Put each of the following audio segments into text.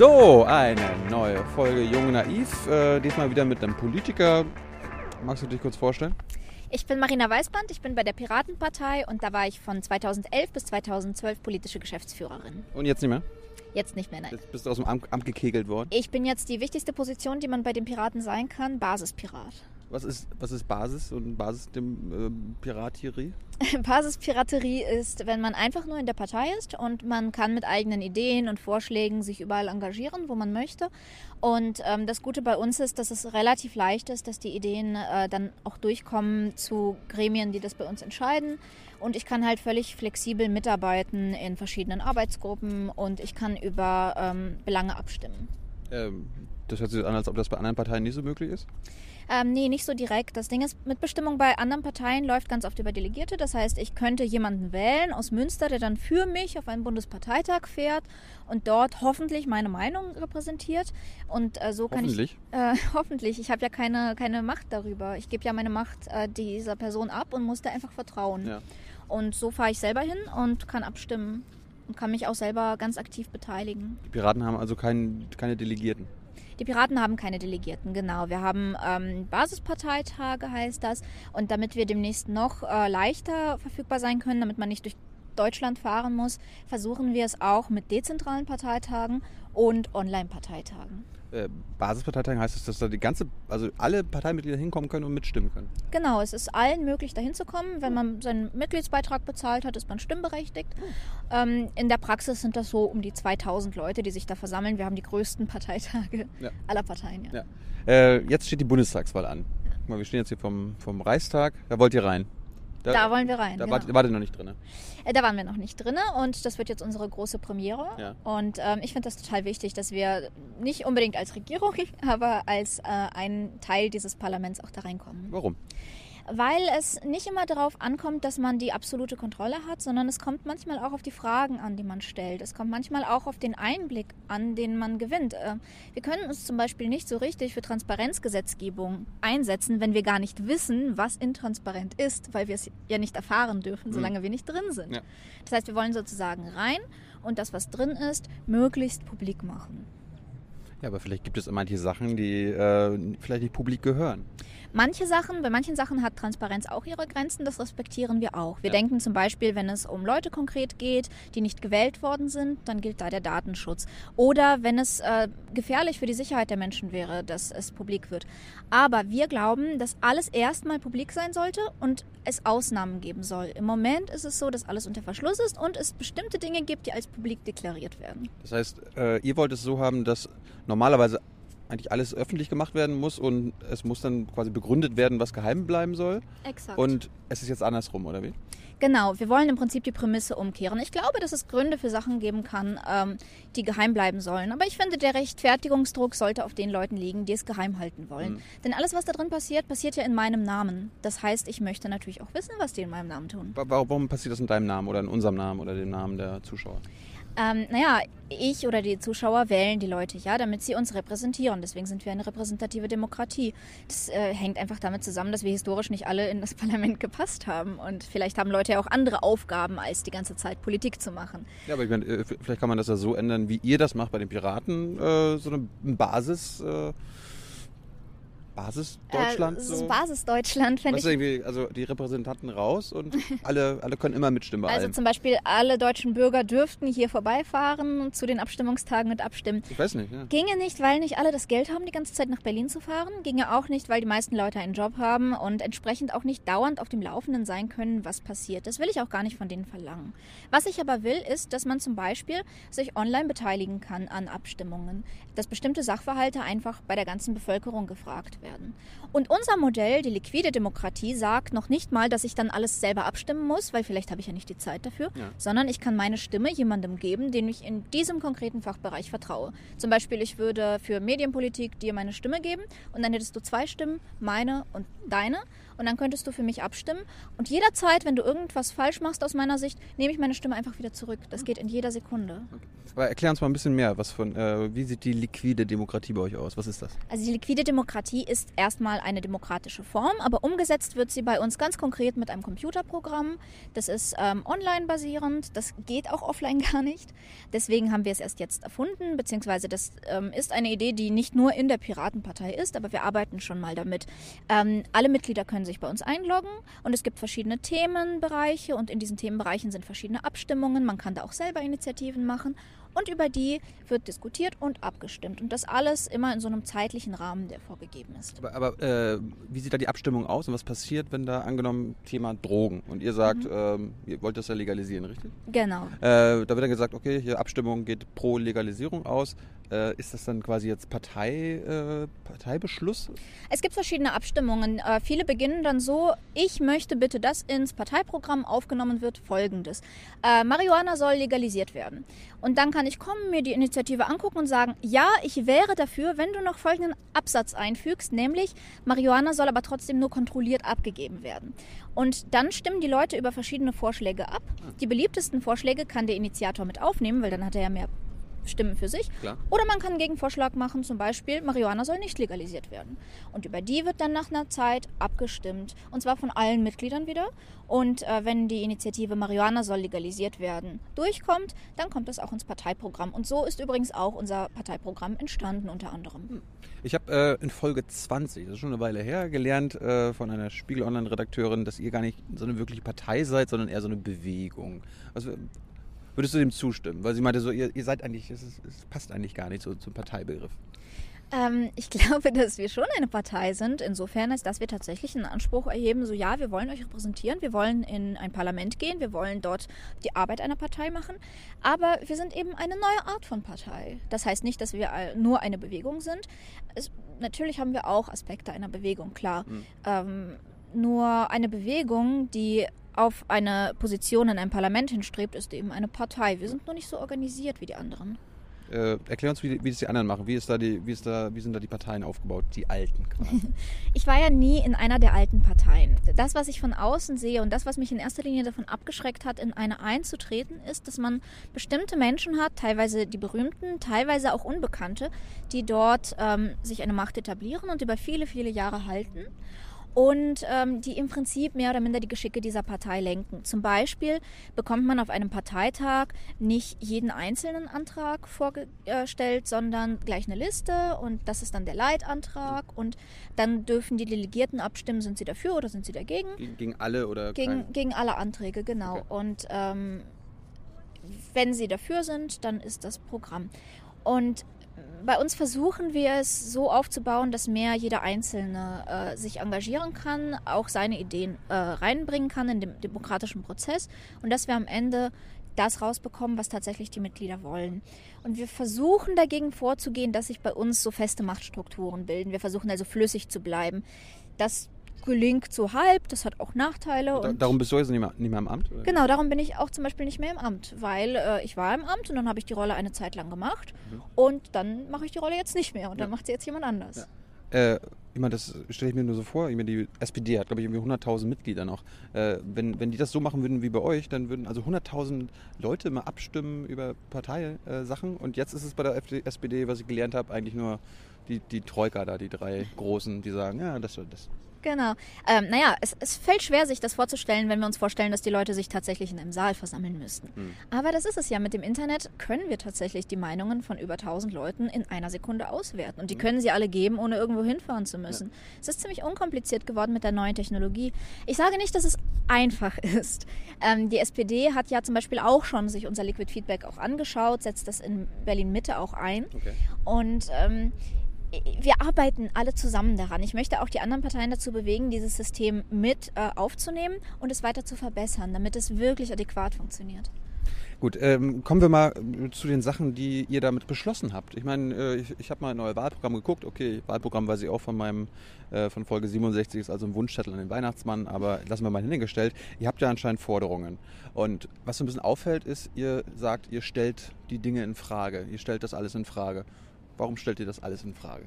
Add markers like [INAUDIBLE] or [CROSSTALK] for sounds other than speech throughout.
So, eine neue Folge Jung Naiv. Äh, diesmal wieder mit einem Politiker. Magst du dich kurz vorstellen? Ich bin Marina Weißband, ich bin bei der Piratenpartei und da war ich von 2011 bis 2012 politische Geschäftsführerin. Und jetzt nicht mehr? Jetzt nicht mehr, nein. Jetzt bist du aus dem Amt, Amt gekegelt worden. Ich bin jetzt die wichtigste Position, die man bei den Piraten sein kann, Basispirat. Was ist, was ist Basis und Basis dem äh, Piraterie? [LAUGHS] Basispiraterie ist, wenn man einfach nur in der Partei ist und man kann mit eigenen Ideen und Vorschlägen sich überall engagieren, wo man möchte. Und ähm, das Gute bei uns ist, dass es relativ leicht ist, dass die Ideen äh, dann auch durchkommen zu Gremien, die das bei uns entscheiden. Und ich kann halt völlig flexibel mitarbeiten in verschiedenen Arbeitsgruppen und ich kann über ähm, Belange abstimmen. Ähm, das hört sich an, als ob das bei anderen Parteien nicht so möglich ist. Ähm, nee, nicht so direkt. Das Ding ist, Mitbestimmung bei anderen Parteien läuft ganz oft über Delegierte. Das heißt, ich könnte jemanden wählen aus Münster, der dann für mich auf einen Bundesparteitag fährt und dort hoffentlich meine Meinung repräsentiert. Und äh, so kann hoffentlich. ich. Äh, [LAUGHS] hoffentlich. Ich habe ja keine, keine Macht darüber. Ich gebe ja meine Macht äh, dieser Person ab und muss da einfach vertrauen. Ja. Und so fahre ich selber hin und kann abstimmen und kann mich auch selber ganz aktiv beteiligen. Die Piraten haben also kein, keine Delegierten. Die Piraten haben keine Delegierten, genau. Wir haben ähm, Basisparteitage, heißt das. Und damit wir demnächst noch äh, leichter verfügbar sein können, damit man nicht durch Deutschland fahren muss, versuchen wir es auch mit dezentralen Parteitagen und Online-Parteitagen. Äh, Basisparteitagen heißt es, dass da die ganze, also alle Parteimitglieder hinkommen können und mitstimmen können. Genau, es ist allen möglich, da hinzukommen. Wenn man seinen Mitgliedsbeitrag bezahlt hat, ist man stimmberechtigt. Ähm, in der Praxis sind das so um die 2000 Leute, die sich da versammeln. Wir haben die größten Parteitage Ja. aller Parteien. Ja. Ja. Äh, jetzt steht die Bundestagswahl an. Guck mal, wir stehen jetzt hier vom, vom Reichstag. Da wollt ihr rein. Da wollen wir rein, Da genau. wart, wart ihr noch nicht drin. ne? Äh, Da waren wir noch nicht drin und das wird jetzt unsere große Premiere. Ja. Und ähm, ich finde das total wichtig, dass wir nicht unbedingt als Regierung, [LAUGHS] aber als äh, ein Teil dieses Parlaments auch da reinkommen. Warum? Weil es nicht immer darauf ankommt, dass man die absolute Kontrolle hat, sondern es kommt manchmal auch auf die Fragen an, die man stellt. Es kommt manchmal auch auf den Einblick an, den man gewinnt. Äh, Wir können uns zum Beispiel nicht so richtig für Transparenzgesetzgebung einsetzen, wenn wir gar nicht wissen, was intransparent ist, weil wir es ja nicht erfahren dürfen, solange wir nicht drin sind. Ja. Das heißt, wir wollen sozusagen rein und das, was drin ist, möglichst publik machen. Ja, aber vielleicht gibt es manche Sachen, die äh, vielleicht nicht publik gehören. Manche Sachen, bei manchen Sachen hat Transparenz auch ihre Grenzen, das respektieren wir auch. Wir Ja. denken zum Beispiel, wenn es um Leute konkret geht, die nicht gewählt worden sind, dann gilt da der Datenschutz. Oder wenn es äh, gefährlich für die Sicherheit der Menschen wäre, dass es publik wird. Aber wir glauben, dass alles erstmal publik sein sollte und es Ausnahmen geben soll. Im Moment ist es so, dass alles unter Verschluss ist und es bestimmte Dinge gibt, die als publik deklariert werden. Das heißt, äh, ihr wollt es so haben, dass normalerweise eigentlich alles öffentlich gemacht werden muss und es muss dann quasi begründet werden, was geheim bleiben soll. Exakt. Und es ist jetzt andersrum, oder wie? Genau, wir wollen im Prinzip die Prämisse umkehren. Ich glaube, dass es Gründe für Sachen geben kann, ähm, die geheim bleiben sollen. Aber ich finde, der Rechtfertigungsdruck sollte auf den Leuten liegen, die es geheim halten wollen. Mhm. Denn alles, was da drin passiert, passiert ja in meinem Namen. Das heißt, ich möchte natürlich auch wissen, was die in meinem Namen tun. Wa- Warum passiert das in deinem Namen oder in unserem Namen oder dem Namen der Zuschauer? Ähm, naja, ich oder die Zuschauer wählen die Leute ja, damit sie uns repräsentieren. Deswegen sind wir eine repräsentative Demokratie. Das äh, hängt einfach damit zusammen, dass wir historisch nicht alle in das [LAUGHS] Parlament gepasst haben. Und vielleicht haben Leute ja auch andere Aufgaben, als die ganze Zeit Politik zu machen. Ja, aber ich meine, äh, vielleicht kann man das ja so ändern, wie ihr das macht bei den Piraten, äh, so eine Basis, äh, Basis Deutschland. Äh, so. Basis-Deutschland, finde ich. irgendwie, also die Repräsentanten raus und alle, alle können immer mitstimmen Also allem. zum Beispiel alle deutschen Bürger dürften hier vorbeifahren und zu den Abstimmungstagen und abstimmen. Ich weiß nicht, ja. Ginge nicht, weil nicht alle das Geld haben, die ganze Zeit nach Berlin zu fahren. Ginge auch nicht, weil die meisten Leute einen Job haben und entsprechend auch nicht dauernd auf dem Laufenden sein können, was passiert. Das will ich auch gar nicht von denen verlangen. Was ich aber will, ist, dass man zum Beispiel sich online beteiligen kann an Abstimmungen. Dass bestimmte Sachverhalte einfach bei der ganzen Bevölkerung gefragt werden. Und unser Modell, die liquide Demokratie, sagt noch nicht mal, dass ich dann alles selber abstimmen muss, weil vielleicht habe ich ja nicht die Zeit dafür, Ja. sondern ich kann meine Stimme jemandem geben, den ich in diesem konkreten Fachbereich vertraue. Zum Beispiel, ich würde für Medienpolitik dir meine Stimme geben und dann hättest du zwei Stimmen, meine und deine. Und dann könntest du für mich abstimmen. Und jederzeit, wenn du irgendwas falsch machst aus meiner Sicht, nehme ich meine Stimme einfach wieder zurück. Das geht in jeder Sekunde. Aber erklär uns mal ein bisschen mehr, was von, äh, wie sieht die liquide Demokratie bei euch aus? Was ist das? Also die liquide Demokratie ist erstmal eine demokratische Form, aber umgesetzt wird sie bei uns ganz konkret mit einem Computerprogramm. Das ist ähm, online basierend, das geht auch offline [LAUGHS] gar nicht. Deswegen haben wir es erst jetzt erfunden, beziehungsweise das ähm, ist eine Idee, die nicht nur in der Piratenpartei ist, aber wir arbeiten schon mal damit. Ähm, alle Mitglieder können sich bei uns einloggen und es gibt verschiedene Themenbereiche und in diesen Themenbereichen sind verschiedene Abstimmungen. Man kann da auch selber Initiativen machen und über die wird diskutiert und abgestimmt. Und das alles immer in so einem zeitlichen Rahmen, der vorgegeben ist. Aber, aber äh, wie sieht da die Abstimmung aus und was passiert, wenn da angenommen Thema Drogen und ihr sagt, mhm. ähm, ihr wollt das ja legalisieren, richtig? Genau. Äh, da wird dann gesagt, okay, hier Abstimmung geht pro Legalisierung aus. Äh, ist das dann quasi jetzt Partei, äh, Parteibeschluss? Es gibt verschiedene Abstimmungen. Äh, viele beginnen dann so, ich möchte bitte, dass ins Parteiprogramm aufgenommen wird folgendes. Äh, Marihuana soll legalisiert werden. Und dann kann ich kommen, mir die Initiative angucken und sagen, ja, ich wäre dafür, wenn du noch folgenden Absatz einfügst, nämlich Marihuana soll aber trotzdem nur kontrolliert abgegeben werden. Und dann stimmen die Leute über verschiedene Vorschläge ab. Die beliebtesten Vorschläge kann der Initiator mit aufnehmen, weil dann hat er ja mehr Stimmen für sich. Klar. Oder man kann einen Gegenvorschlag machen, zum Beispiel, Marihuana soll nicht legalisiert werden. Und über die wird dann nach einer Zeit abgestimmt. Und zwar von allen Mitgliedern wieder. Und äh, wenn die Initiative Marihuana soll legalisiert werden durchkommt, dann kommt das auch ins Parteiprogramm. Und so ist übrigens auch unser Parteiprogramm entstanden unter anderem. Hm. Ich habe äh, in Folge 20, das ist schon eine Weile her, gelernt äh, von einer Spiegel-Online-Redakteurin, dass ihr gar nicht so eine wirkliche Partei seid, sondern eher so eine Bewegung. Also Würdest du dem zustimmen? Weil sie meinte so, ihr, ihr seid eigentlich, es, ist, es, passt eigentlich gar nicht so zum Parteibegriff. Ähm, ich glaube, [LAUGHS] dass wir schon eine Partei sind, insofern, als dass wir tatsächlich einen Anspruch erheben, so ja, wir wollen euch repräsentieren, wir wollen in ein Parlament gehen, wir wollen dort die Arbeit einer Partei machen, aber wir sind eben eine neue Art von Partei. Das heißt nicht, dass wir nur eine Bewegung sind. Es, natürlich haben wir auch Aspekte einer Bewegung, klar. Mhm. Ähm, nur eine Bewegung, die auf eine Position in einem Parlament hinstrebt, ist eben eine Partei. Wir sind nur nicht so organisiert wie die anderen. Äh, erklär uns, wie, wie das die anderen machen. Wie, ist da die, wie, ist da, wie sind da die Parteien aufgebaut, die alten quasi? [LAUGHS] ich war ja nie in einer der alten Parteien. Das, was ich von außen sehe und das, was mich in erster Linie davon abgeschreckt hat, in eine einzutreten, ist, dass man bestimmte Menschen hat, teilweise die berühmten, teilweise auch Unbekannte, die dort ähm, sich eine Macht etablieren und über viele, viele Jahre halten und ähm, die im Prinzip mehr oder minder die Geschicke dieser Partei lenken. Zum Beispiel bekommt man auf einem Parteitag nicht jeden einzelnen Antrag vorgestellt, sondern gleich eine Liste und das ist dann der Leitantrag und dann dürfen die Delegierten abstimmen, sind sie dafür oder sind sie dagegen. Gegen, gegen alle oder? Gegen, gegen alle Anträge, genau. Okay. Und ähm, wenn sie dafür sind, dann ist das Programm. Und bei uns versuchen wir es so aufzubauen, dass mehr jeder Einzelne äh, sich engagieren kann, auch seine Ideen äh, reinbringen kann in den demokratischen Prozess und dass wir am Ende das rausbekommen, was tatsächlich die Mitglieder wollen. Und wir versuchen dagegen vorzugehen, dass sich bei uns so feste Machtstrukturen bilden. Wir versuchen also flüssig zu bleiben. Das gelingt so halb, das hat auch Nachteile. Da, darum bist du jetzt nicht mehr, nicht mehr im Amt? Oder? Genau, darum bin ich auch zum Beispiel nicht mehr im Amt, weil äh, ich war im Amt und dann habe ich die Rolle eine Zeit lang gemacht mhm. und dann mache ich die Rolle jetzt nicht mehr und ja. dann macht sie jetzt jemand anders. Ja. Äh, ich meine, das stelle ich mir nur so vor. Ich meine, die SPD hat, glaube ich, irgendwie 100.000 Mitglieder noch. Äh, wenn, wenn die das so machen würden wie bei euch, dann würden also 100.000 Leute mal abstimmen über Parteisachen. und jetzt ist es bei der SPD, was ich gelernt habe, eigentlich nur die, die Troika da, die drei Großen, die sagen, ja, das, das Genau. Ähm, naja, es, es fällt schwer, sich das vorzustellen, wenn wir uns vorstellen, dass die Leute sich tatsächlich in einem Saal versammeln müssten. Mhm. Aber das ist es ja. Mit dem Internet können wir tatsächlich die Meinungen von über 1000 Leuten in einer Sekunde auswerten. Und die mhm. können sie alle geben, ohne irgendwo hinfahren zu müssen. Ja. Es ist ziemlich unkompliziert geworden mit der neuen Technologie. Ich sage nicht, dass es einfach [LAUGHS] ist. Ähm, die SPD hat ja zum Beispiel auch schon sich unser Liquid Feedback auch angeschaut, setzt das in Berlin Mitte auch ein. Okay. Und ähm, wir arbeiten alle zusammen daran. Ich möchte auch die anderen Parteien dazu bewegen, dieses System mit äh, aufzunehmen und es weiter zu verbessern, damit es wirklich adäquat funktioniert. Gut, ähm, kommen wir mal zu den Sachen, die ihr damit beschlossen habt. Ich meine, äh, ich, ich habe mal ein neues Wahlprogramm geguckt. Okay, Wahlprogramm weiß ich auch von meinem äh, von Folge 67 ist also ein Wunschzettel an den Weihnachtsmann, aber lassen wir mal hingestellt. Ihr habt ja anscheinend Forderungen. Und was so ein bisschen auffällt, ist, ihr sagt, ihr stellt die Dinge in Frage. Ihr stellt das alles in Frage. Warum stellt ihr das alles in Frage?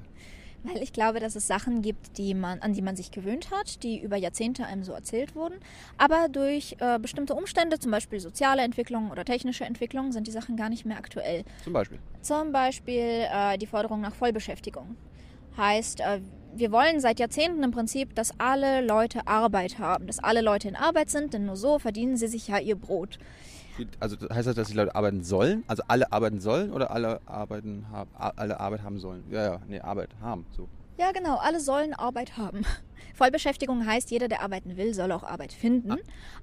Weil ich glaube, dass es Sachen gibt, die man, an die man sich gewöhnt hat, die über Jahrzehnte einem so erzählt wurden. Aber durch äh, bestimmte Umstände, zum Beispiel soziale Entwicklung oder technische Entwicklung, sind die Sachen gar nicht mehr aktuell. Zum Beispiel? Zum Beispiel äh, die Forderung nach Vollbeschäftigung. Heißt, äh, wir wollen seit Jahrzehnten im Prinzip, dass alle Leute Arbeit haben, dass alle Leute in Arbeit sind, denn nur so verdienen sie sich ja ihr Brot. Also heißt das, dass die Leute arbeiten sollen? Also alle arbeiten sollen oder alle arbeiten haben, alle Arbeit haben sollen? Ja, ja, nee, Arbeit haben. So. Ja, genau, alle sollen Arbeit haben. [LAUGHS] Vollbeschäftigung heißt, jeder, der arbeiten will, soll auch Arbeit finden. Ah.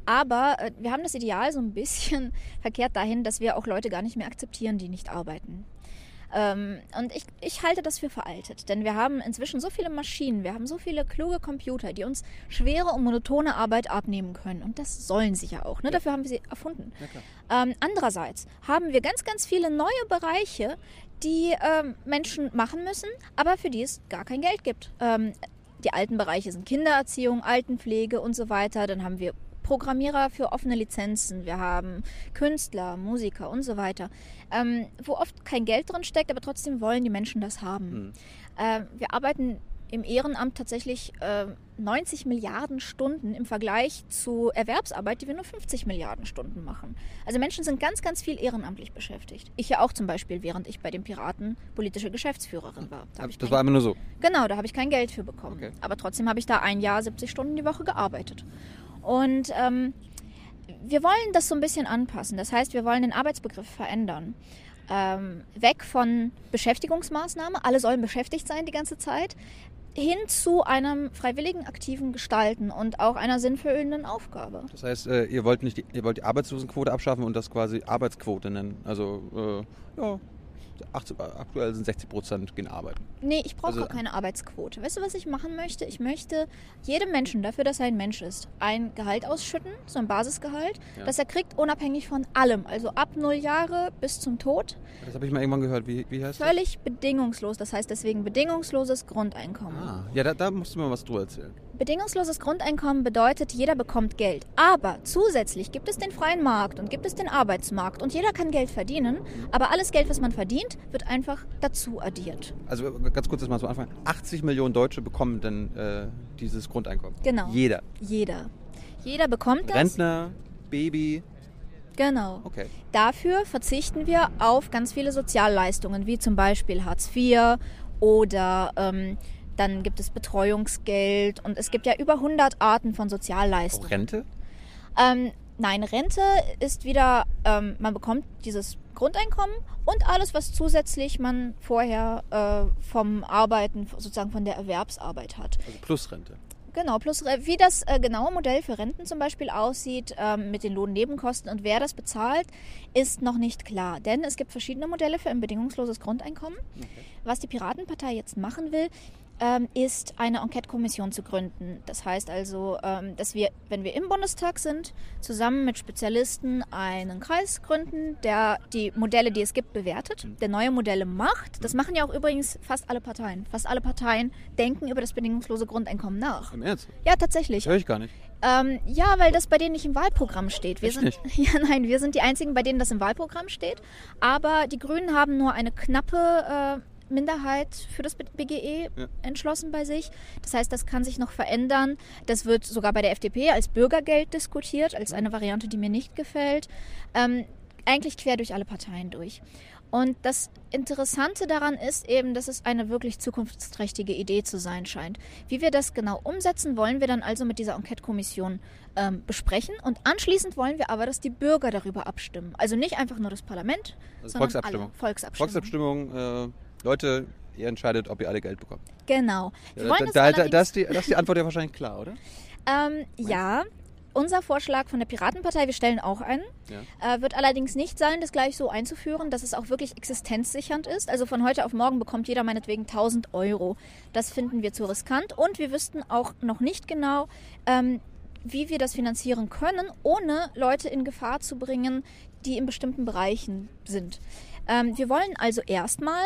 Aber äh, wir haben das Ideal so ein bisschen [LAUGHS] verkehrt dahin, dass wir auch Leute gar nicht mehr akzeptieren, die nicht arbeiten. Ähm, und ich, ich halte das für veraltet, denn wir haben inzwischen so viele Maschinen, wir haben so viele kluge Computer, die uns schwere und monotone Arbeit abnehmen können. Und das sollen sie ja auch. Ne? Ja. Dafür haben wir sie erfunden. Ja, ähm, andererseits haben wir ganz, ganz viele neue Bereiche, die ähm, Menschen machen müssen, aber für die es gar kein Geld gibt. Ähm, die alten Bereiche sind Kindererziehung, Altenpflege und so weiter. Dann haben wir Programmierer für offene Lizenzen, wir haben Künstler, Musiker und so weiter, ähm, wo oft kein Geld drin steckt, aber trotzdem wollen die Menschen das haben. Mhm. Äh, wir arbeiten im Ehrenamt tatsächlich äh, 90 Milliarden Stunden im Vergleich zu Erwerbsarbeit, die wir nur 50 Milliarden Stunden machen. Also Menschen sind ganz, ganz viel ehrenamtlich beschäftigt. Ich ja auch zum Beispiel, während ich bei den Piraten politische Geschäftsführerin war. Da das war immer nur so? Genau, da habe ich kein Geld für bekommen. Okay. Aber trotzdem habe ich da ein Jahr 70 Stunden die Woche gearbeitet. Und ähm, wir wollen das so ein bisschen anpassen. Das heißt, wir wollen den Arbeitsbegriff verändern. Ähm, weg von Beschäftigungsmaßnahme, alle sollen beschäftigt sein die ganze Zeit, hin zu einem freiwilligen, aktiven Gestalten und auch einer sinnfüllenden Aufgabe. Das heißt, äh, ihr wollt nicht die, ihr wollt die Arbeitslosenquote abschaffen und das quasi Arbeitsquote nennen. Also äh, ja, 80, aktuell sind 60 Prozent gehen arbeiten. Nee, ich brauche also, keine Arbeitsquote. Weißt du, was ich machen möchte? Ich möchte jedem Menschen dafür, dass er ein Mensch ist, ein Gehalt ausschütten, so ein Basisgehalt, ja. das er kriegt, unabhängig von allem. Also ab null Jahre bis zum Tod. Das habe ich mal irgendwann gehört. Wie, wie heißt Völlig das? bedingungslos. Das heißt deswegen bedingungsloses Grundeinkommen. Ah, ja, da, da musst du mir was drüber erzählen. Bedingungsloses Grundeinkommen bedeutet, jeder bekommt Geld. Aber zusätzlich gibt es den freien Markt und gibt es den Arbeitsmarkt und jeder kann Geld verdienen. Aber alles Geld, was man verdient, wird einfach dazu addiert. Also ganz kurz das mal zum Anfang. 80 Millionen Deutsche bekommen dann äh, dieses Grundeinkommen. Genau. Jeder. Jeder. Jeder bekommt das. Rentner, Baby. Genau. Okay. Dafür verzichten wir auf ganz viele Sozialleistungen, wie zum Beispiel Hartz IV oder ähm, dann gibt es Betreuungsgeld und es gibt ja über 100 Arten von Sozialleistungen. Auch Rente? Ähm, nein, Rente ist wieder, ähm, man bekommt dieses Grundeinkommen und alles, was zusätzlich man vorher äh, vom Arbeiten, sozusagen von der Erwerbsarbeit hat. Also plus Rente. Genau, plus wie das äh, genaue Modell für Renten zum Beispiel aussieht ähm, mit den Lohnnebenkosten und wer das bezahlt, ist noch nicht klar. Denn es gibt verschiedene Modelle für ein bedingungsloses Grundeinkommen. Okay. Was die Piratenpartei jetzt machen will, ist eine Enquete-Kommission zu gründen. Das heißt also, ähm, dass wir, wenn wir im Bundestag sind, zusammen mit Spezialisten einen Kreis gründen, der die Modelle, die es gibt, bewertet, der neue Modelle macht. Das machen ja auch übrigens fast alle Parteien. Fast alle Parteien denken über das bedingungslose Grundeinkommen nach. Im Ernst? Ja, tatsächlich. Das höre ich gar nicht. Ähm, ja, weil das bei denen nicht im Wahlprogramm steht. Wir sind, nicht? [LAUGHS] Ja, nein, wir sind die einzigen, bei denen das im Wahlprogramm steht. Aber die Grünen haben nur eine knappe äh, Minderheit für das BGE ja. entschlossen bei sich. Das heißt, das kann sich noch verändern. Das wird sogar bei der FDP als Bürgergeld diskutiert, als eine Variante, die mir nicht gefällt. Ähm, eigentlich quer durch alle Parteien durch. Und das Interessante daran ist eben, dass es eine wirklich zukunftsträchtige Idee zu sein scheint. Wie wir das genau umsetzen, wollen wir dann also mit dieser Enquete-Kommission ähm, besprechen. Und anschließend wollen wir aber, dass die Bürger darüber abstimmen. Also nicht einfach nur das Parlament, also sondern Volksabstimmung. alle. Volksabstimmung. Volksabstimmung. Äh Leute, ihr entscheidet, ob ihr alle Geld bekommt. Genau. Ja, da, da, da, das, ist die, das ist die Antwort ja wahrscheinlich klar, oder? Ähm, ja. Unser Vorschlag von der Piratenpartei, wir stellen auch einen, ja. äh, wird allerdings nicht sein, das gleich so einzuführen, dass es auch wirklich existenzsichernd ist. Also von heute auf morgen bekommt jeder meinetwegen 1000 Euro. Das finden wir zu riskant und wir wüssten auch noch nicht genau, ähm, wie wir das finanzieren können, ohne Leute in Gefahr zu bringen, die in bestimmten Bereichen sind. Ähm, wir wollen also erstmal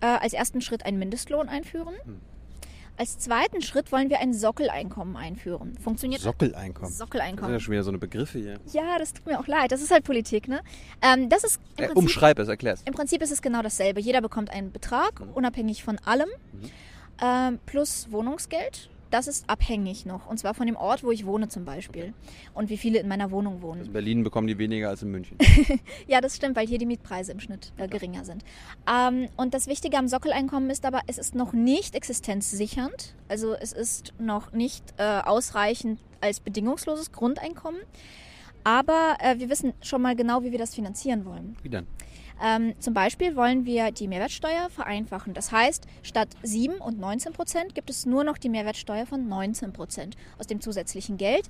äh, als ersten Schritt einen Mindestlohn einführen. Hm. Als zweiten Schritt wollen wir ein Sockeleinkommen einführen. Funktioniert Sockeleinkommen. Sockeleinkommen. Das sind ja schon wieder so eine Begriffe hier. Ja, das tut mir auch leid. Das ist halt Politik, ne? Ähm, das ist im äh, Prinzip, umschreib es, erklär es. Im Prinzip ist es genau dasselbe. Jeder bekommt einen Betrag, mhm. unabhängig von allem, mhm. ähm, plus Wohnungsgeld das ist abhängig noch. Und zwar von dem Ort, wo ich wohne zum Beispiel. Und wie viele in meiner Wohnung wohnen. Also in Berlin bekommen die weniger als in München. [LAUGHS] ja, das stimmt, weil hier die Mietpreise im Schnitt äh, geringer sind. Ähm, und das Wichtige am Sockeleinkommen ist aber, es ist noch nicht existenzsichernd. Also es ist noch nicht äh, ausreichend als bedingungsloses Grundeinkommen. Aber äh, wir wissen schon mal genau, wie wir das finanzieren wollen. Wie denn? Ähm, zum Beispiel wollen wir die Mehrwertsteuer vereinfachen. Das heißt, statt 7 und 19 Prozent gibt es nur noch die Mehrwertsteuer von 19 Prozent aus dem zusätzlichen Geld.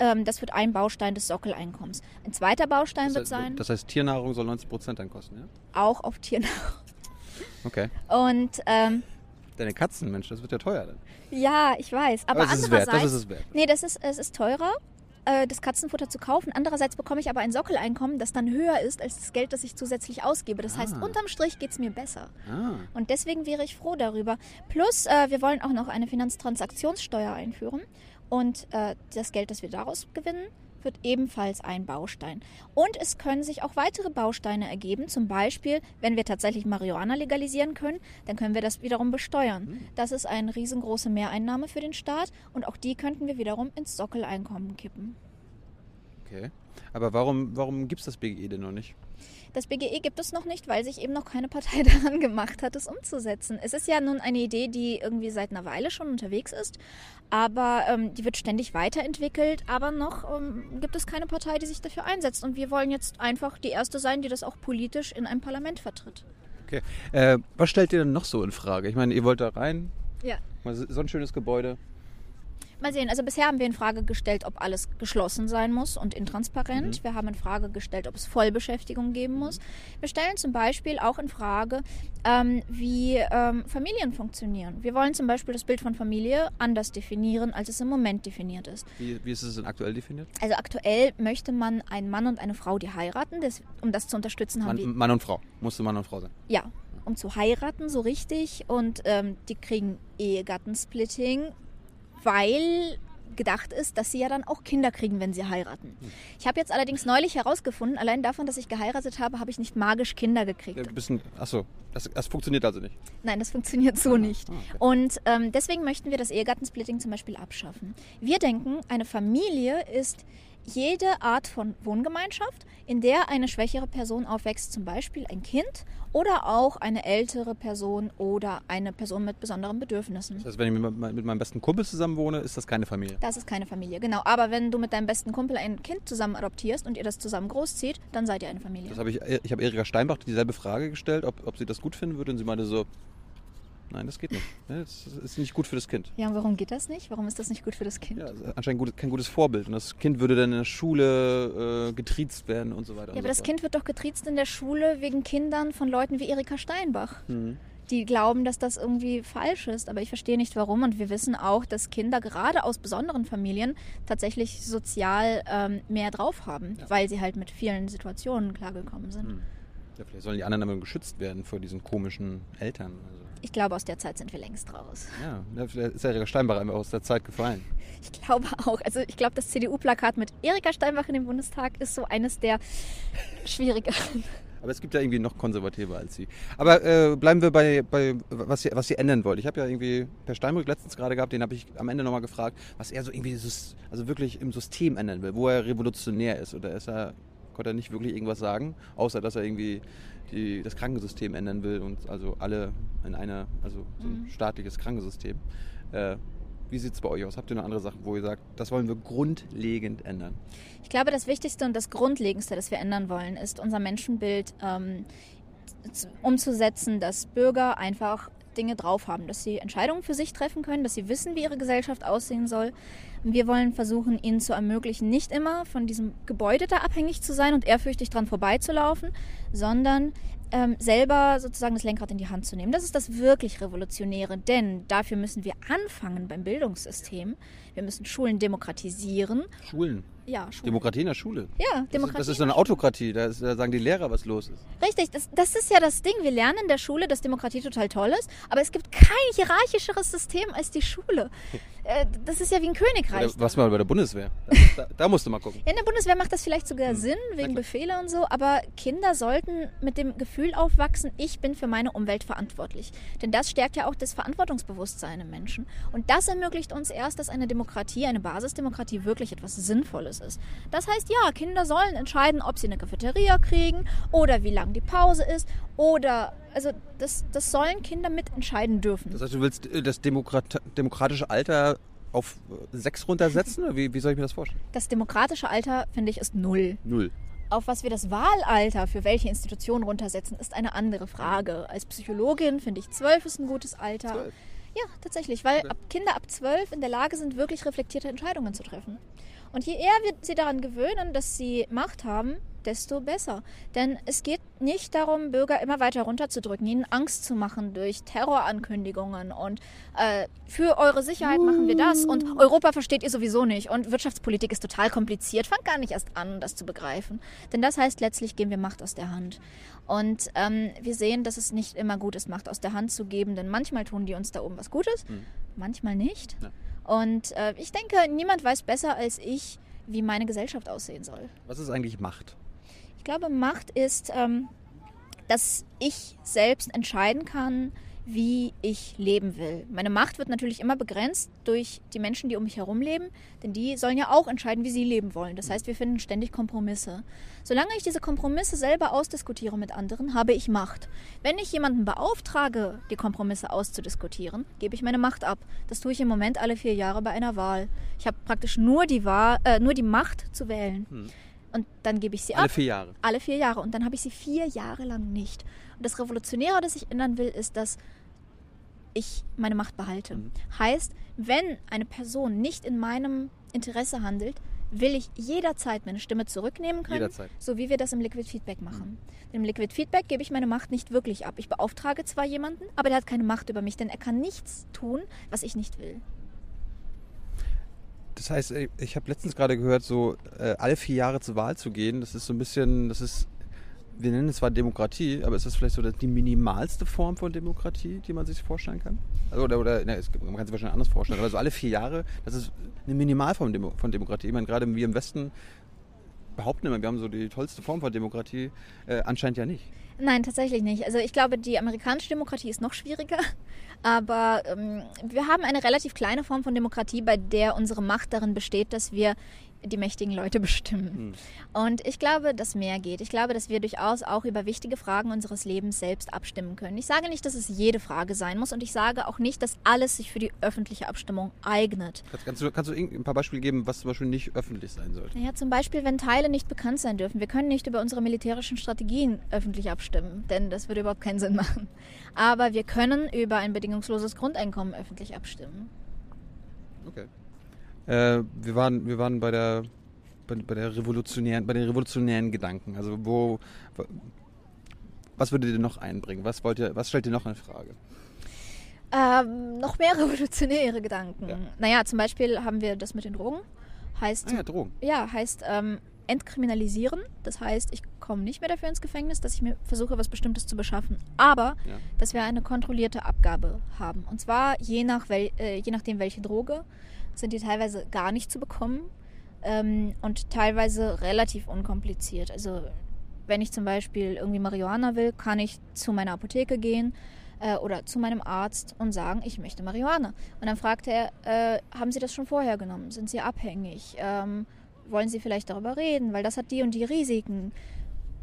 Ähm, das wird ein Baustein des Sockeleinkommens. Ein zweiter Baustein Das wird heißt, sein, das heißt, Tiernahrung soll 90 Prozent dann kosten, ja? auch auf Tiernahrung. Okay. Und ähm, Deine Katzen, Mensch, das wird ja teuer dann. ja, ich weiß. Aber, Aber es wert, andererseits, das ist es wert. Nee, das ist, es ist teurer, äh, das Katzenfutter zu kaufen. Andererseits bekomme ich aber ein Sockeleinkommen, das dann höher ist als das Geld, das ich zusätzlich ausgebe. Das heißt, Ah. unterm Strich geht es mir besser. Ah, Und deswegen wäre ich froh darüber. Plus, äh, wir wollen auch noch eine Finanztransaktionssteuer einführen. Und äh, das Geld, das wir daraus gewinnen, wird ebenfalls ein Baustein. Und es können sich auch weitere Bausteine ergeben. Zum Beispiel, wenn wir tatsächlich Marihuana legalisieren können, dann können wir das wiederum besteuern. Das ist eine riesengroße Mehreinnahme für den Staat. Und auch die könnten wir wiederum ins Sockeleinkommen kippen. okay. Aber warum, warum gibt es das BGE denn noch nicht? Das BGE gibt es noch nicht, weil sich eben noch keine Partei [LAUGHS] daran gemacht hat, es umzusetzen. Es ist ja nun eine Idee, die irgendwie seit einer Weile schon unterwegs ist, aber ähm, die wird ständig weiterentwickelt. Aber noch ähm, gibt es keine Partei, die sich dafür einsetzt. Und wir wollen jetzt einfach die erste sein, die das auch politisch in einem Parlament vertritt. Okay. Äh, was stellt ihr denn noch so in Frage? Ich meine, ihr wollt da rein, Ja. so ein schönes Gebäude. Mal sehen, also bisher haben wir in Frage gestellt, ob alles geschlossen sein muss und intransparent. Wir haben in Frage gestellt, ob es Vollbeschäftigung geben muss. Wir stellen zum Beispiel auch in Frage, ähm, wie ähm, Familien funktionieren. Wir wollen zum Beispiel das Bild von Familie anders definieren, als es im Moment definiert ist. Wie, wie ist es denn aktuell definiert? Also aktuell möchte man einen Mann und eine Frau, die heiraten. Das, um das zu unterstützen, haben wir Mann, Mann und Frau. Musste Mann und Frau sein. ja, um zu heiraten, so richtig. Und ähm, die kriegen Ehegattensplitting, weil gedacht ist, dass sie ja dann auch Kinder kriegen, wenn sie heiraten. Ich habe jetzt allerdings neulich herausgefunden, allein davon, dass ich geheiratet habe, habe ich nicht magisch Kinder gekriegt. Ja, ein bisschen, achso, das, das funktioniert also nicht. Nein, das funktioniert so nicht. ah, okay. Und ähm, deswegen möchten wir das Ehegattensplitting zum Beispiel abschaffen. Wir denken, eine Familie ist jede Art von Wohngemeinschaft, in der eine schwächere Person aufwächst, zum Beispiel ein Kind oder auch eine ältere Person oder eine Person mit besonderen Bedürfnissen. Das heißt, wenn ich mit, me- mit meinem besten Kumpel zusammen wohne, ist das keine Familie. Das ist keine Familie, genau. Aber wenn du mit deinem besten Kumpel ein Kind zusammen adoptierst und ihr das zusammen großzieht, dann seid ihr eine Familie. Das habe ich, ich habe Erika Steinbach dieselbe Frage gestellt, ob, ob sie das gut finden würde. Und sie meinte so, nein, das geht nicht. [LAUGHS] Ne, Das ist nicht gut für das Kind. Ja, und warum geht das nicht? Warum ist das nicht gut für das Kind? Ja, das ist anscheinend gut, kein gutes Vorbild. Und das Kind würde dann in der Schule äh, getriezt werden und so weiter. Ja, aber so das fort. Kind wird doch getriezt in der Schule wegen Kindern von Leuten wie Erika Steinbach. Mhm. Die glauben, dass das irgendwie falsch ist, aber ich verstehe nicht warum. Und wir wissen auch, dass Kinder gerade aus besonderen Familien tatsächlich sozial ähm, mehr drauf haben, weil sie halt mit vielen Situationen klargekommen sind. Hm. Ja, vielleicht sollen die anderen aber geschützt werden vor diesen komischen Eltern. Also, Ich glaube, aus der Zeit sind wir längst raus. ja, vielleicht ist Erika Steinbach einfach aus der Zeit gefallen. Ich glaube auch. Also ich glaube, das CDU-Plakat mit Erika Steinbach in dem Bundestag ist so eines der schwierigeren. Aber es gibt ja irgendwie noch konservativer als sie. Aber äh, bleiben wir bei, bei was, ihr, was ihr ändern wollt. Ich habe ja irgendwie Per Steinbrück letztens gerade gehabt, den habe ich am Ende nochmal gefragt, was er so irgendwie dieses, also wirklich im System ändern will, wo er revolutionär ist. Oder ist er, konnte er nicht wirklich irgendwas sagen, außer dass er irgendwie die, das Krankensystem ändern will und also alle in eine, also so ein staatliches Krankensystem. Äh, wie sieht es bei euch aus? Habt ihr noch andere Sachen, wo ihr sagt, das wollen wir grundlegend ändern? Ich glaube, das Wichtigste und das Grundlegendste, das wir ändern wollen, ist unser Menschenbild ähm, umzusetzen, dass Bürger einfach Dinge drauf haben, dass sie Entscheidungen für sich treffen können, dass sie wissen, wie ihre Gesellschaft aussehen soll. Wir wollen versuchen, ihnen zu ermöglichen, nicht immer von diesem Gebäude da abhängig zu sein und ehrfürchtig dran vorbeizulaufen, sondern ähm, selber sozusagen das Lenkrad in die Hand zu nehmen. Das ist das wirklich Revolutionäre, denn dafür müssen wir anfangen beim Bildungssystem. Wir müssen Schulen demokratisieren Schulen. Ja, Schule. Demokratie in der Schule. Ja, Das Demokratie. ist, das ist so eine Autokratie. Da, ist, da sagen die Lehrer, was los ist. Richtig, das, das ist ja das Ding. Wir lernen in der Schule, dass Demokratie total toll ist, aber es gibt kein hierarchischeres System als die Schule. [LAUGHS] Äh, Das ist ja wie ein Königreich. Oder was mal bei der Bundeswehr. [LAUGHS] Da, da musst du mal gucken. Ja, in der Bundeswehr macht das vielleicht sogar Sinn, wegen. Befehle und so, aber Kinder sollten mit dem Gefühl aufwachsen, ich bin für meine Umwelt verantwortlich. Denn das stärkt ja auch das Verantwortungsbewusstsein im Menschen. Und das ermöglicht uns erst, dass eine Demokratie, eine Basisdemokratie wirklich etwas Sinnvolles ist. Das heißt, ja, Kinder sollen entscheiden, ob sie eine Cafeteria kriegen oder wie lang die Pause ist oder, also das, das sollen Kinder mitentscheiden dürfen. Das heißt, du willst äh, das Demokrat demokratische Alter auf sechs runtersetzen? Oder wie, wie soll ich mir das vorstellen? Das demokratische Alter, finde ich, ist null. Null. Auf was wir das Wahlalter für welche Institution runtersetzen, ist eine andere Frage. Als Psychologin finde ich zwölf ist ein gutes Alter. Zwölf. Ja, tatsächlich, weil Okay. Kinder ab zwölf in der Lage sind, wirklich reflektierte Entscheidungen zu treffen. Und je eher wir sie daran gewöhnen, dass sie Macht haben, desto besser. Denn es geht nicht darum, Bürger immer weiter runterzudrücken, ihnen Angst zu machen durch Terrorankündigungen und äh, für eure Sicherheit machen wir das und Europa versteht ihr sowieso nicht und Wirtschaftspolitik ist total kompliziert. Fangt gar nicht erst an, das zu begreifen. Denn das heißt, letztlich geben wir Macht aus der Hand. Und ähm, wir sehen, dass es nicht immer gut ist, Macht aus der Hand zu geben, denn manchmal tun die uns da oben was Gutes, manchmal nicht. Ja. Und äh, ich denke, niemand weiß besser als ich, wie meine Gesellschaft aussehen soll. Was ist eigentlich Macht? Ich glaube, Macht ist, ähm, dass ich selbst entscheiden kann, wie ich leben will. Meine Macht wird natürlich immer begrenzt durch die Menschen, die um mich herum leben, denn die sollen ja auch entscheiden, wie sie leben wollen. Das heißt, wir finden ständig Kompromisse. Solange ich diese Kompromisse selber ausdiskutiere mit anderen, habe ich Macht. Wenn ich jemanden beauftrage, die Kompromisse auszudiskutieren, gebe ich meine Macht ab. Das tue ich im Moment alle vier Jahre bei einer Wahl. Ich habe praktisch nur die, Wahl, äh, nur die Macht zu wählen. Und dann gebe ich sie Alle ab. vier Jahre. Alle vier Jahre. Und dann habe ich sie vier Jahre lang nicht. Und das Revolutionäre, das ich ändern will, ist, dass ich meine Macht behalte. Heißt, wenn eine Person nicht in meinem Interesse handelt, will ich jederzeit meine Stimme zurücknehmen können, Jederzeit. so wie wir das im Liquid Feedback machen. Im Liquid Feedback gebe ich meine Macht nicht wirklich ab. Ich beauftrage zwar jemanden, aber der hat keine Macht über mich, denn er kann nichts tun, was ich nicht will. Das heißt, ich habe letztens gerade gehört, so äh, alle vier Jahre zur Wahl zu gehen, das ist so ein bisschen, das ist, wir nennen es zwar Demokratie, aber ist das vielleicht so die minimalste Form von Demokratie, die man sich vorstellen kann? Also, oder, oder ne, man kann sich wahrscheinlich anders vorstellen, aber so alle vier Jahre, das ist eine Minimalform von Demokratie. Ich meine, gerade wir im Westen behaupten immer, wir haben so die tollste Form von Demokratie, äh, anscheinend ja nicht. Nein, tatsächlich nicht. Also ich glaube, die amerikanische Demokratie ist noch schwieriger. [LAUGHS] Aber ähm, wir haben eine relativ kleine Form von Demokratie, bei der unsere Macht darin besteht, dass wir die mächtigen Leute [LAUGHS] bestimmen. Und ich glaube, dass mehr geht. Ich glaube, dass wir durchaus auch über wichtige Fragen unseres Lebens selbst abstimmen können. Ich sage nicht, dass es jede Frage sein muss und ich sage auch nicht, dass alles sich für die öffentliche Abstimmung eignet. Kannst, du, kannst du ein paar Beispiele geben, was zum Beispiel nicht öffentlich sein sollte? Naja, zum Beispiel, wenn Teile nicht bekannt sein dürfen. Wir können nicht über unsere militärischen Strategien öffentlich abstimmen, denn das würde überhaupt keinen Sinn machen. Aber wir können über ein bedingungsloses Grundeinkommen öffentlich abstimmen. Okay. Äh, wir waren, wir waren bei der bei, bei der revolutionären, bei den revolutionären Gedanken. Also wo, was würdet ihr noch einbringen? Was wollt ihr, was stellt ihr noch in Frage? Ähm, noch mehr [LAUGHS] revolutionäre Gedanken. Ja. Naja, zum Beispiel haben wir das mit den Drogen. Heißt, Ah ja, Drogen. ja, heißt ähm, entkriminalisieren. Das heißt, ich komme nicht mehr dafür ins Gefängnis, dass ich mir versuche, was Bestimmtes zu beschaffen. Aber, Ja. dass wir eine kontrollierte Abgabe haben. Und zwar je, nach wel äh, je nachdem, welche Droge, sind die teilweise gar nicht zu bekommen ähm, und teilweise relativ unkompliziert. Also wenn ich zum Beispiel irgendwie Marihuana will, kann ich zu meiner Apotheke gehen äh, oder zu meinem Arzt und sagen, ich möchte Marihuana. Und dann fragt er, äh, haben Sie das schon vorher genommen? Sind Sie abhängig? Ähm, wollen Sie vielleicht darüber reden? Weil das hat die und die Risiken.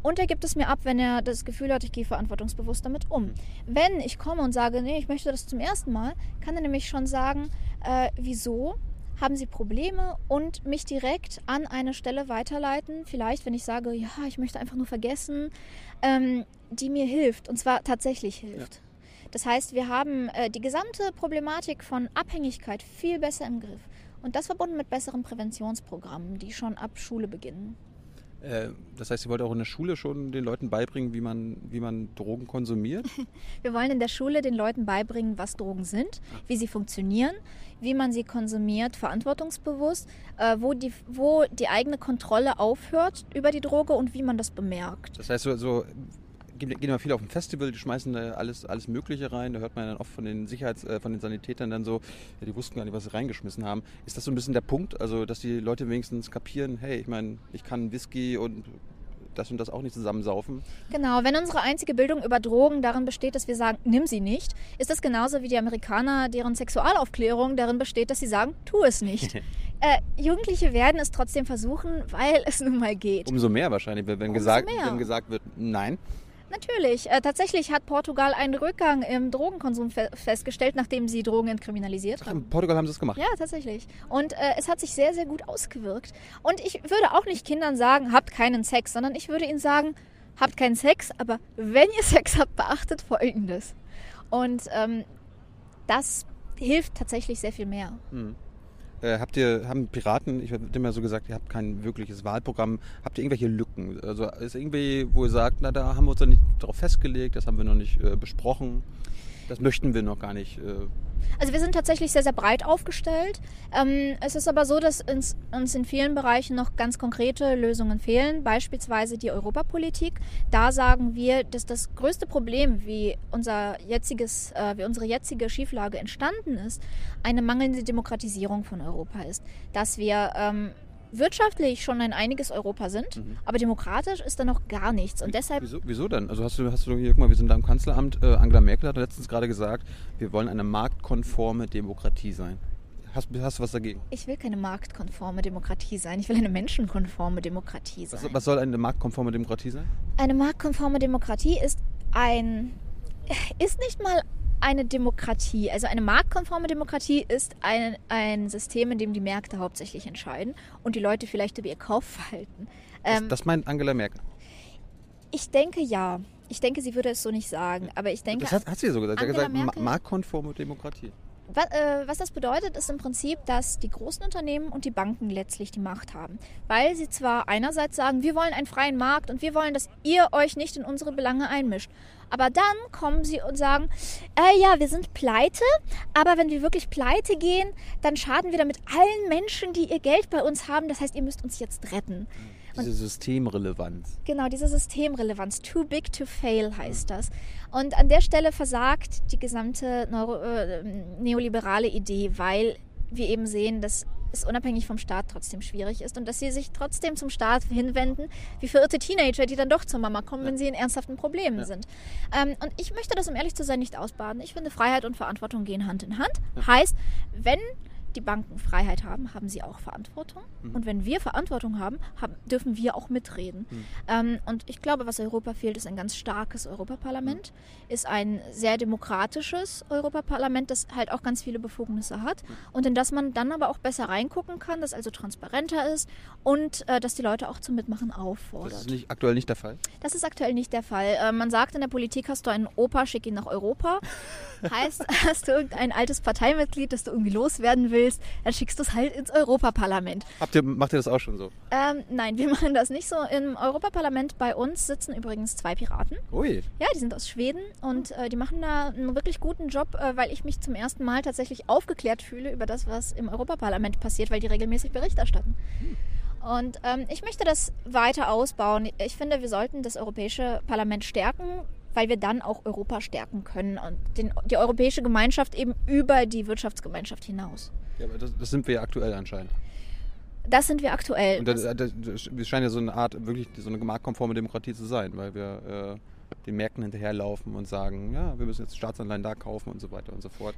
Und er gibt es mir ab, wenn er das Gefühl hat, ich gehe verantwortungsbewusst damit um. Wenn ich komme und sage, nee, ich möchte das zum ersten Mal, kann er nämlich schon sagen, äh, wieso? Haben Sie Probleme und mich direkt an eine Stelle weiterleiten? Vielleicht, wenn ich sage, ja, ich möchte einfach nur vergessen, ähm, die mir hilft und zwar tatsächlich hilft. Das heißt, wir haben äh, die gesamte Problematik von Abhängigkeit viel besser im Griff. Und das verbunden mit besseren Präventionsprogrammen, die schon ab Schule beginnen. Äh, das heißt, ihr wollt auch in der Schule schon den Leuten beibringen, wie man, wie man Drogen konsumiert? [LAUGHS] Wir wollen in der Schule den Leuten beibringen, was Drogen sind, wie sie funktionieren, wie man sie konsumiert, verantwortungsbewusst, äh, wo, die, wo die eigene Kontrolle aufhört über die Droge und wie man das bemerkt. Das heißt, so, so gehen immer viel auf ein Festival, die schmeißen alles, alles Mögliche rein. Da hört man dann oft von den Sicherheits-, äh, von den Sanitätern dann so, ja, die wussten gar nicht, was sie reingeschmissen haben. Ist das so ein bisschen der Punkt? Also, dass die Leute wenigstens kapieren, hey, ich meine, ich kann Whisky und das und das auch nicht zusammensaufen. Genau, wenn unsere einzige Bildung über Drogen darin besteht, dass wir sagen, nimm sie nicht, ist das genauso wie die Amerikaner, deren Sexualaufklärung darin besteht, dass sie sagen, tu es nicht. [LAUGHS] äh, Jugendliche werden es trotzdem versuchen, weil es nun mal geht. Umso mehr wahrscheinlich, wenn, Umso gesagt, mehr. wenn gesagt wird, nein. Natürlich. Äh, tatsächlich hat Portugal einen Rückgang im Drogenkonsum fe festgestellt, nachdem sie Drogen entkriminalisiert haben. in Portugal haben sie es gemacht. Ja, tatsächlich. Und äh, es hat sich sehr, sehr gut ausgewirkt. Und ich würde auch nicht Kindern sagen, habt keinen Sex, sondern ich würde ihnen sagen, habt keinen Sex, aber wenn ihr [LAUGHS] Sex habt, beachtet Folgendes. Und ähm, das hilft tatsächlich sehr viel mehr. Hm. Äh, habt ihr, haben Piraten, ich habe immer so gesagt, ihr habt kein wirkliches Wahlprogramm, habt ihr irgendwelche Lücken? Also ist irgendwie, wo ihr sagt, na da haben wir uns noch nicht darauf festgelegt, das haben wir noch nicht äh, besprochen, das möchten wir noch gar nicht. Äh, Also wir sind tatsächlich sehr, sehr breit aufgestellt. Ähm, es ist aber so, dass uns, in vielen Bereichen noch ganz konkrete Lösungen fehlen, beispielsweise die Europapolitik. Da sagen wir, dass das größte Problem, wie, unser jetziges, äh, wie unsere jetzige Schieflage entstanden ist, eine mangelnde Demokratisierung von Europa ist. Dass wir ähm, wirtschaftlich schon ein einiges Europa sind, Mhm. aber demokratisch ist da noch gar nichts. Und deshalb wieso, wieso denn? Also hast du, hast du hier, guck mal, wir sind da im Kanzleramt, äh, Angela Merkel hat letztens gerade gesagt, wir wollen eine marktkonforme Demokratie sein. Hast, hast du was dagegen? Ich will keine marktkonforme Demokratie sein. Ich will eine menschenkonforme Demokratie sein. Was, was soll eine marktkonforme Demokratie sein? Eine marktkonforme Demokratie ist ein ist nicht mal eine Demokratie. Also eine marktkonforme Demokratie ist ein, ein System, in dem die Märkte hauptsächlich entscheiden und die Leute vielleicht über ihr Kaufverhalten. Das, Ähm, das meint Angela Merkel. ich denke ja. Ich denke, sie würde es so nicht sagen. Aber ich denke, Das hat, hat sie so gesagt. Sie hat gesagt, Merkel- marktkonforme Demokratie. Was, äh, was das bedeutet, ist im Prinzip, dass die großen Unternehmen und die Banken letztlich die Macht haben. Weil sie zwar einerseits sagen, wir wollen einen freien Markt und wir wollen, dass ihr euch nicht in unsere Belange einmischt. Aber dann kommen sie und sagen, äh, ja, wir sind pleite, aber wenn wir wirklich pleite gehen, dann schaden wir damit allen Menschen, die ihr Geld bei uns haben. Das heißt, ihr müsst uns jetzt retten. Diese Systemrelevanz. Genau, diese Systemrelevanz. Too big to fail heißt das. Und an der Stelle versagt die gesamte Neuro äh, neoliberale Idee, weil wir eben sehen, dass es unabhängig vom Staat trotzdem schwierig ist und dass sie sich trotzdem zum Staat hinwenden, wie verirrte Teenager, die dann doch zur Mama kommen, wenn sie in ernsthaften Problemen Ja. sind. Ähm, und ich möchte das, um ehrlich zu sein, nicht ausbaden. Ich finde, Freiheit und Verantwortung gehen Hand in Hand. Heißt, wenn die Banken Freiheit haben, haben sie auch Verantwortung. Mhm. Und wenn wir Verantwortung haben, haben dürfen wir auch mitreden. Mhm. Ähm, und ich glaube, was Europa fehlt, ist ein ganz starkes Europaparlament, ist ein sehr demokratisches Europaparlament, das halt auch ganz viele Befugnisse hat und in das man dann aber auch besser reingucken kann, das also transparenter ist und äh, dass die Leute auch zum Mitmachen Das auffordert. ist nicht, aktuell nicht der Fall. Das ist aktuell nicht der Fall. Äh, man sagt in der Politik, hast du einen Opa, schick ihn nach Europa. [LAUGHS] heißt, hast du irgendein altes Parteimitglied, das du irgendwie loswerden willst, dann schickst du es halt ins Europaparlament. Habt ihr, macht ihr das auch schon so? Ähm, nein, wir [LAUGHS] machen das nicht so. Im Europaparlament bei uns sitzen übrigens zwei Piraten. Ui. Ja, die sind aus Schweden und äh, die machen da einen wirklich guten Job, äh, weil ich mich zum ersten Mal tatsächlich aufgeklärt fühle über das, was im Europaparlament passiert, weil die regelmäßig Bericht erstatten. Und ähm, ich möchte das weiter ausbauen. Ich finde, wir sollten das Europäische Parlament stärken, weil wir dann auch Europa stärken können und den, die europäische Gemeinschaft eben über die Wirtschaftsgemeinschaft hinaus. Ja, aber das, das sind wir ja aktuell anscheinend. Das sind wir aktuell. Und das, das, das, wir scheinen ja so eine Art, wirklich so eine marktkonforme Demokratie zu sein, weil wir äh, den Märkten hinterherlaufen und sagen, ja, wir müssen jetzt Staatsanleihen da kaufen und so weiter und so fort.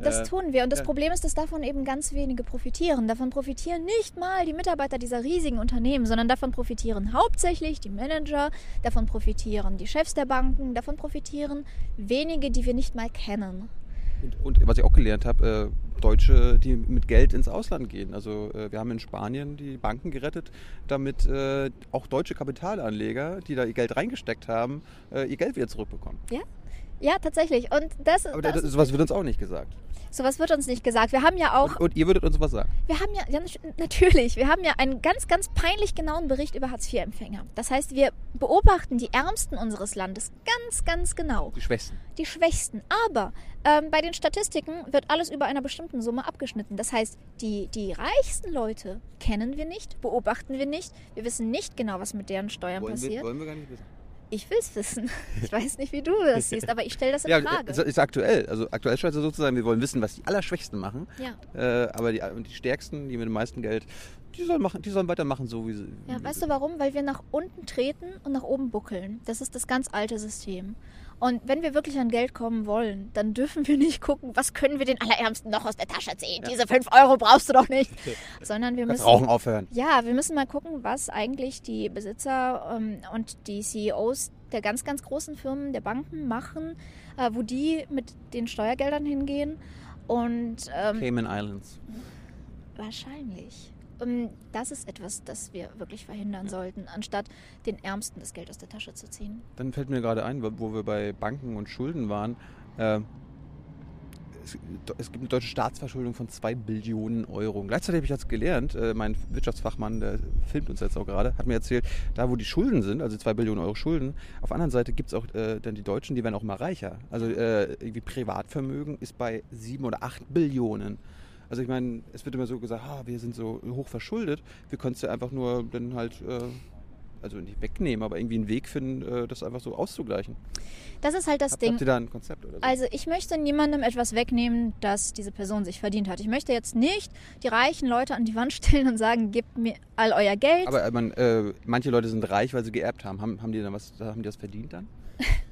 Das Äh, tun wir. Und das ja. Problem ist, dass davon eben ganz wenige profitieren. Davon profitieren nicht mal die Mitarbeiter dieser riesigen Unternehmen, sondern davon profitieren hauptsächlich die Manager, davon profitieren die Chefs der Banken, davon profitieren wenige, die wir nicht mal kennen. Und, und was ich auch gelernt habe, äh, Deutsche, die mit Geld ins Ausland gehen. Also äh, wir haben in Spanien die Banken gerettet, damit äh, auch deutsche Kapitalanleger, die da ihr Geld reingesteckt haben, äh, ihr Geld wieder zurückbekommen. Ja, tatsächlich. Und das, Aber das, sowas wird uns auch nicht gesagt. sowas wird uns nicht gesagt. Wir haben ja auch, Und, und ihr würdet uns was sagen. wir haben ja, ja, natürlich, wir haben ja einen ganz, ganz peinlich genauen Bericht über Hartz-IV-Empfänger. Das heißt, wir beobachten die Ärmsten unseres Landes ganz, ganz genau. Die Schwächsten. die Schwächsten. Aber ähm, bei den Statistiken wird alles über einer bestimmten Summe abgeschnitten. Das heißt, die, die reichsten Leute kennen wir nicht, beobachten wir nicht. Wir wissen nicht genau, was mit deren Steuern Wollen wir, passiert. wollen wir gar nicht wissen. Ich will es wissen. [LAUGHS] Ich weiß nicht, wie du das siehst, aber ich stelle das in Ja, Frage. es ist aktuell. Also aktuell scheint es so zu sein, wir wollen wissen, was die Allerschwächsten machen. ja. Äh, aber die, die Stärksten, die mit dem meisten Geld, die sollen, machen, die sollen weitermachen, so wie sie. ja, weißt du warum? Weil wir nach unten treten und nach oben buckeln. Das ist das ganz alte System. Und wenn wir wirklich an Geld kommen wollen, dann dürfen wir nicht gucken, was können wir den Allerärmsten noch aus der Tasche ziehen. Diese 5 Euro brauchst du doch nicht. [LAUGHS] Sondern wir müssen Rauchen aufhören. Ja, wir müssen mal gucken, was eigentlich die Besitzer ähm, und die CEOs der ganz, ganz großen Firmen, der Banken machen, äh, wo die mit den Steuergeldern hingehen. Und ähm, Cayman Islands. wahrscheinlich. Ähm, das ist etwas, das wir wirklich verhindern sollten, anstatt den Ärmsten das Geld aus der Tasche zu ziehen. Dann fällt mir gerade ein, wo wir bei Banken und Schulden waren. Äh, es, es gibt eine deutsche Staatsverschuldung von 2 Billionen Euro. Gleichzeitig habe ich jetzt gelernt, äh, mein Wirtschaftsfachmann, der filmt uns jetzt auch gerade, hat mir erzählt, da wo die Schulden sind, also 2 Billionen Euro Schulden, auf der anderen Seite gibt es auch äh, dann die Deutschen, die werden auch mal reicher. Also irgendwie Privatvermögen ist bei 7 oder 8 Billionen. Also ich meine, es wird immer so gesagt, ah, wir sind so hoch verschuldet, wir können es ja einfach nur dann halt, äh, also nicht wegnehmen, aber irgendwie einen Weg finden, äh, das einfach so auszugleichen. Das ist halt das Habt, Ding. habt ihr da ein Konzept oder so? Also ich möchte niemandem etwas wegnehmen, das diese Person sich verdient hat. Ich möchte jetzt nicht die reichen Leute an die Wand stellen und sagen, gebt mir all euer Geld. aber äh, man, äh, manche Leute sind reich, weil sie geerbt haben. Haben, haben die dann was, haben die das verdient dann? [LAUGHS]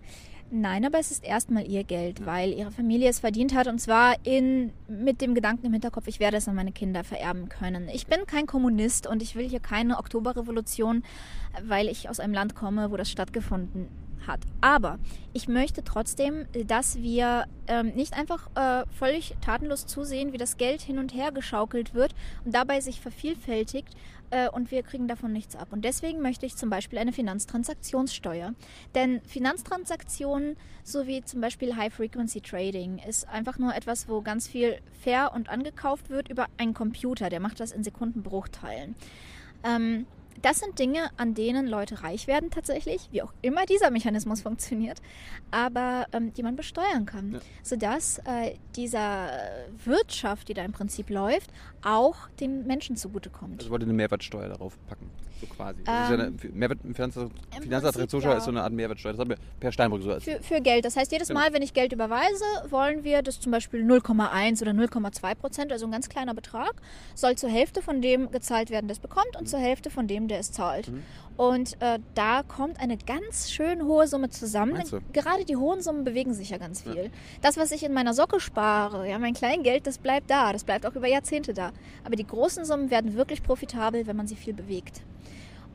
Nein, aber es ist erstmal ihr Geld, weil ihre Familie es verdient hat und zwar in, mit dem Gedanken im Hinterkopf, ich werde es an meine Kinder vererben können. Ich bin kein Kommunist und ich will hier keine Oktoberrevolution, weil ich aus einem Land komme, wo das stattgefunden hat. Aber ich möchte trotzdem, dass wir ähm, nicht einfach äh, völlig tatenlos zusehen, wie das Geld hin und her geschaukelt wird und dabei sich vervielfältigt äh, und wir kriegen davon nichts ab. Und deswegen möchte ich zum Beispiel eine Finanztransaktionssteuer. Denn Finanztransaktionen sowie zum Beispiel High-Frequency-Trading ist einfach nur etwas, wo ganz viel fair und angekauft wird über einen Computer. Der macht das in Sekundenbruchteilen. Ähm, das sind Dinge, an denen Leute reich werden tatsächlich, wie auch immer dieser Mechanismus [LAUGHS] funktioniert, aber ähm, die man besteuern kann, Ja. sodass äh, dieser Wirtschaft, die da im Prinzip läuft, auch den Menschen zugutekommt. Also wollte eine Mehrwertsteuer darauf packen. So quasi. Das ist ja eine, Ähm, Mehrwert, Finanz, Prinzip Finanzattraktionssteuer ja. ist so eine Art Mehrwertsteuer. Das hat mir Per Steinbrück so erzählt. Für, für Geld. Das heißt, jedes Genau. Mal, wenn ich Geld überweise, wollen wir, dass zum Beispiel 0,1 oder 0,2 Prozent, also ein ganz kleiner Betrag, soll zur Hälfte von dem gezahlt werden, der es bekommt, und zur Hälfte von dem, der es zahlt. Mhm. Und äh, da kommt eine ganz schön hohe Summe zusammen. Gerade die hohen Summen bewegen sich ja ganz viel. Das, was ich in meiner Socke spare, ja, mein Kleingeld, das bleibt da. Das bleibt auch über Jahrzehnte da. Aber die großen Summen werden wirklich profitabel, wenn man sie viel bewegt.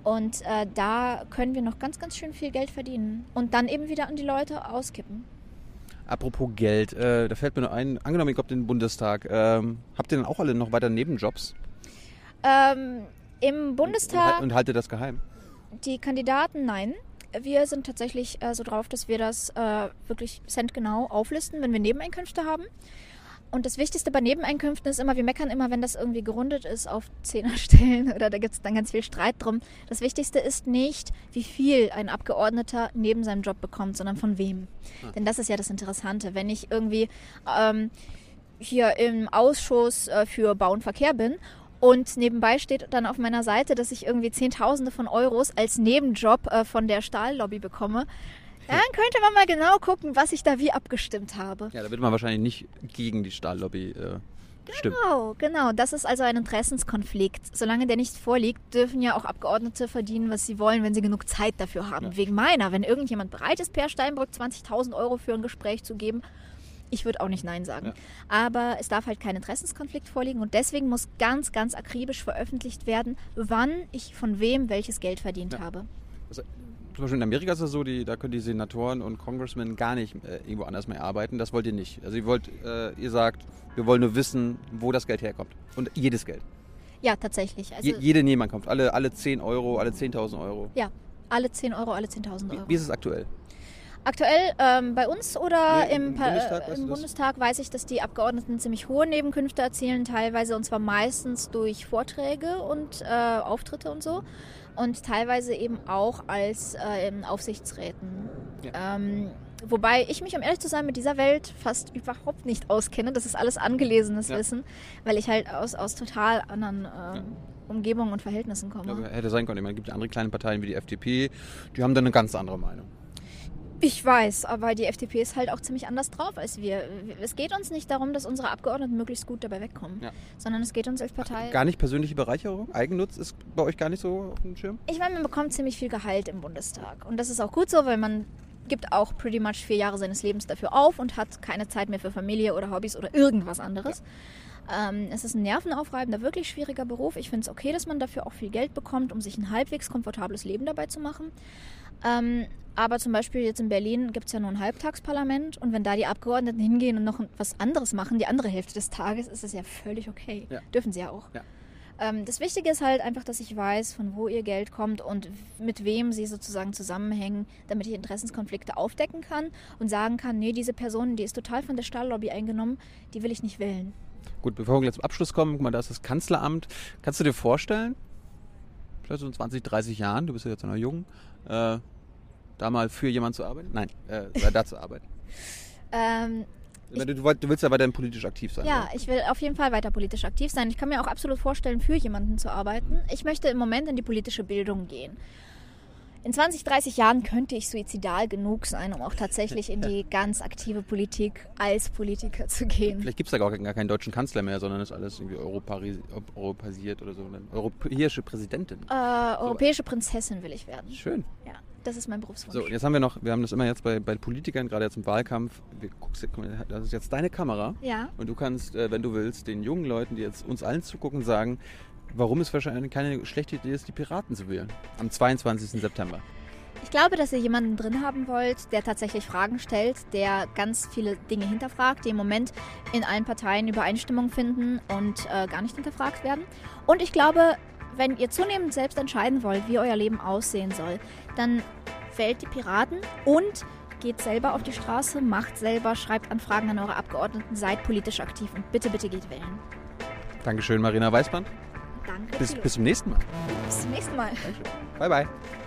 Und äh, da können wir noch ganz, ganz schön viel Geld verdienen. Und dann eben wieder an die Leute auskippen. Apropos Geld, äh, da fällt mir nur ein, angenommen, ihr kommt in den Bundestag, ähm, habt ihr dann auch alle noch weiter Nebenjobs? Ähm, Im Und, Bundestag, und haltet das geheim? die Kandidaten, nein. Wir sind tatsächlich äh, so drauf, dass wir das äh, wirklich centgenau auflisten, wenn wir Nebeneinkünfte haben. Und das Wichtigste bei Nebeneinkünften ist immer, wir meckern immer, wenn das irgendwie gerundet ist auf Zehnerstellen [LAUGHS] oder da gibt es dann ganz viel Streit drum. Das Wichtigste ist nicht, wie viel ein Abgeordneter neben seinem Job bekommt, sondern von wem. Denn das ist ja das Interessante. Wenn ich irgendwie ähm, hier im Ausschuss äh, für Bau und Verkehr bin und nebenbei steht dann auf meiner Seite, dass ich irgendwie Zehntausende von Euros als Nebenjob äh, von der Stahllobby bekomme, dann könnte man mal genau gucken, was ich da wie abgestimmt habe. Ja, da wird man wahrscheinlich nicht gegen die Stahllobby äh, stimmen. Genau, genau. Das ist also ein Interessenskonflikt. Solange der nicht vorliegt, dürfen ja auch Abgeordnete verdienen, was sie wollen, wenn sie genug Zeit dafür haben. Ja. Wegen meiner, wenn irgendjemand bereit ist, Per Steinbrück 20.000 Euro für ein Gespräch zu geben, ich würde auch nicht Nein sagen. Ja. Aber es darf halt kein Interessenskonflikt vorliegen und deswegen muss ganz, ganz akribisch veröffentlicht werden, wann ich von wem welches Geld verdient Ja. habe. Also, zum Beispiel in Amerika ist es so, die, da können die Senatoren und Congressmen gar nicht äh, irgendwo anders mehr arbeiten. Das wollt ihr nicht. Also ihr wollt, äh, ihr sagt, wir wollen nur wissen, wo das Geld herkommt. Und jedes Geld. Ja, tatsächlich. Also, Je, jede Nebeneinkunft. Alle, alle 10 Euro, alle 10.000 Euro. ja, alle 10 Euro, alle 10.000 Wie, Euro. wie ist es aktuell? Aktuell ähm, bei uns oder Nee, im, im Bundestag, äh, im? Bundestag weiß ich, dass die Abgeordneten ziemlich hohe Nebenkünfte erzielen, teilweise und zwar meistens durch Vorträge und äh, Auftritte und so und teilweise eben auch als äh, in Aufsichtsräten. Ähm, wobei ich mich, um ehrlich zu sein, mit dieser Welt fast überhaupt nicht auskenne. Das ist alles angelesenes Ja. Wissen, weil ich halt aus, aus total anderen ähm, Umgebungen und Verhältnissen komme. Also hätte sein können. Ich meine, es gibt ja andere kleine Parteien wie die FDP, die haben dann eine ganz andere Meinung. Ich weiß, aber die FDP ist halt auch ziemlich anders drauf als wir. Es geht uns nicht darum, dass unsere Abgeordneten möglichst gut dabei wegkommen, Ja. sondern es geht uns als Partei. Gar nicht persönliche Bereicherung? Eigennutz ist bei euch gar nicht so auf dem Schirm? Ich meine, man bekommt ziemlich viel Gehalt im Bundestag. Und das ist auch gut so, weil man gibt auch pretty much vier Jahre seines Lebens dafür auf und hat keine Zeit mehr für Familie oder Hobbys oder irgendwas anderes. Ähm, es ist ein nervenaufreibender, wirklich schwieriger Beruf. Ich finde es okay, dass man dafür auch viel Geld bekommt, um sich ein halbwegs komfortables Leben dabei zu machen. Ähm, aber zum Beispiel jetzt in Berlin gibt es ja nur ein Halbtagsparlament und wenn da die Abgeordneten hingehen und noch was anderes machen, die andere Hälfte des Tages, ist es ja völlig okay. Ja. Dürfen sie ja auch. Ja. Ähm, das Wichtige ist halt einfach, dass ich weiß, von wo ihr Geld kommt und mit wem sie sozusagen zusammenhängen, damit ich Interessenskonflikte aufdecken kann und sagen kann, nee, diese Person, die ist total von der Stahllobby eingenommen, die will ich nicht wählen. Gut, bevor wir jetzt zum Abschluss kommen, guck mal, da ist das Kanzleramt. Kannst du dir vorstellen, vielleicht so in 20, 30 Jahren, du bist ja jetzt noch jung, äh, da mal für jemanden zu arbeiten? Nein, äh, da zu arbeiten. [LAUGHS] Ähm, Du, du, willst ja weiterhin politisch aktiv sein. Ja, oder? ich will auf jeden Fall weiter politisch aktiv sein. Ich kann mir auch absolut vorstellen, für jemanden zu arbeiten. Ich möchte im Moment in die politische Bildung gehen. In 20, 30 Jahren könnte ich suizidal genug sein, um auch tatsächlich in die [LAUGHS] ganz aktive Politik als Politiker zu gehen. Vielleicht gibt es da gar, gar keinen deutschen Kanzler mehr, sondern ist alles irgendwie europäisiert oder so. Eine europäische Präsidentin. Äh, europäische Prinzessin will ich werden. Schön. Ja, das ist mein Berufswunsch. So, jetzt haben wir noch, wir haben das immer jetzt bei, bei Politikern, gerade jetzt im Wahlkampf. Wir, guckst, das ist jetzt deine Kamera. Ja. Und du kannst, äh, wenn du willst, den jungen Leuten, die jetzt uns allen zugucken, sagen, warum es wahrscheinlich keine schlechte Idee ist, die Piraten zu wählen. Am 22. September. Ich glaube, dass ihr jemanden drin haben wollt, der tatsächlich Fragen stellt, der ganz viele Dinge hinterfragt, die im Moment in allen Parteien Übereinstimmung finden und äh, gar nicht hinterfragt werden. Und ich glaube, wenn ihr zunehmend selbst entscheiden wollt, wie euer Leben aussehen soll, dann wählt die Piraten und geht selber auf die Straße, macht selber, schreibt Anfragen an eure Abgeordneten, seid politisch aktiv und bitte, bitte geht wählen. Dankeschön, Marina Weißband. Danke. Bis, bis zum nächsten Mal. bis zum nächsten Mal. Dankeschön. Bye, bye.